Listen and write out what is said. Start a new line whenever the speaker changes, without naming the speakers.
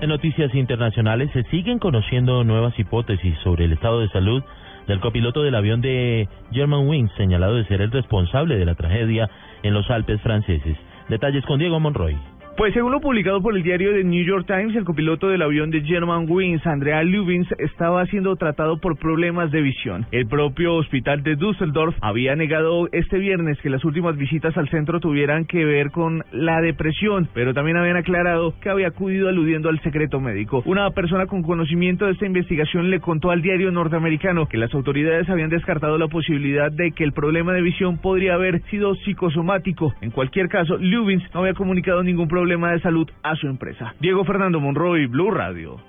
En noticias internacionales se siguen conociendo nuevas hipótesis sobre el estado de salud del copiloto del avión de Germanwings, señalado de ser el responsable de la tragedia en los Alpes franceses. Detalles con Diego Monroy.
Pues según lo publicado por el diario The New York Times, el copiloto del avión de Germanwings, Andrea Lubins, estaba siendo tratado por problemas de visión. El propio hospital de Düsseldorf había negado este viernes que las últimas visitas al centro tuvieran que ver con la depresión, pero también habían aclarado que había acudido aludiendo al secreto médico. Una persona con conocimiento de esta investigación le contó al diario norteamericano que las autoridades habían descartado la posibilidad de que el problema de visión podría haber sido psicosomático. En cualquier caso, Lubins no había comunicado ningún problema de salud a su empresa. Diego Fernando Monroy, Blue Radio.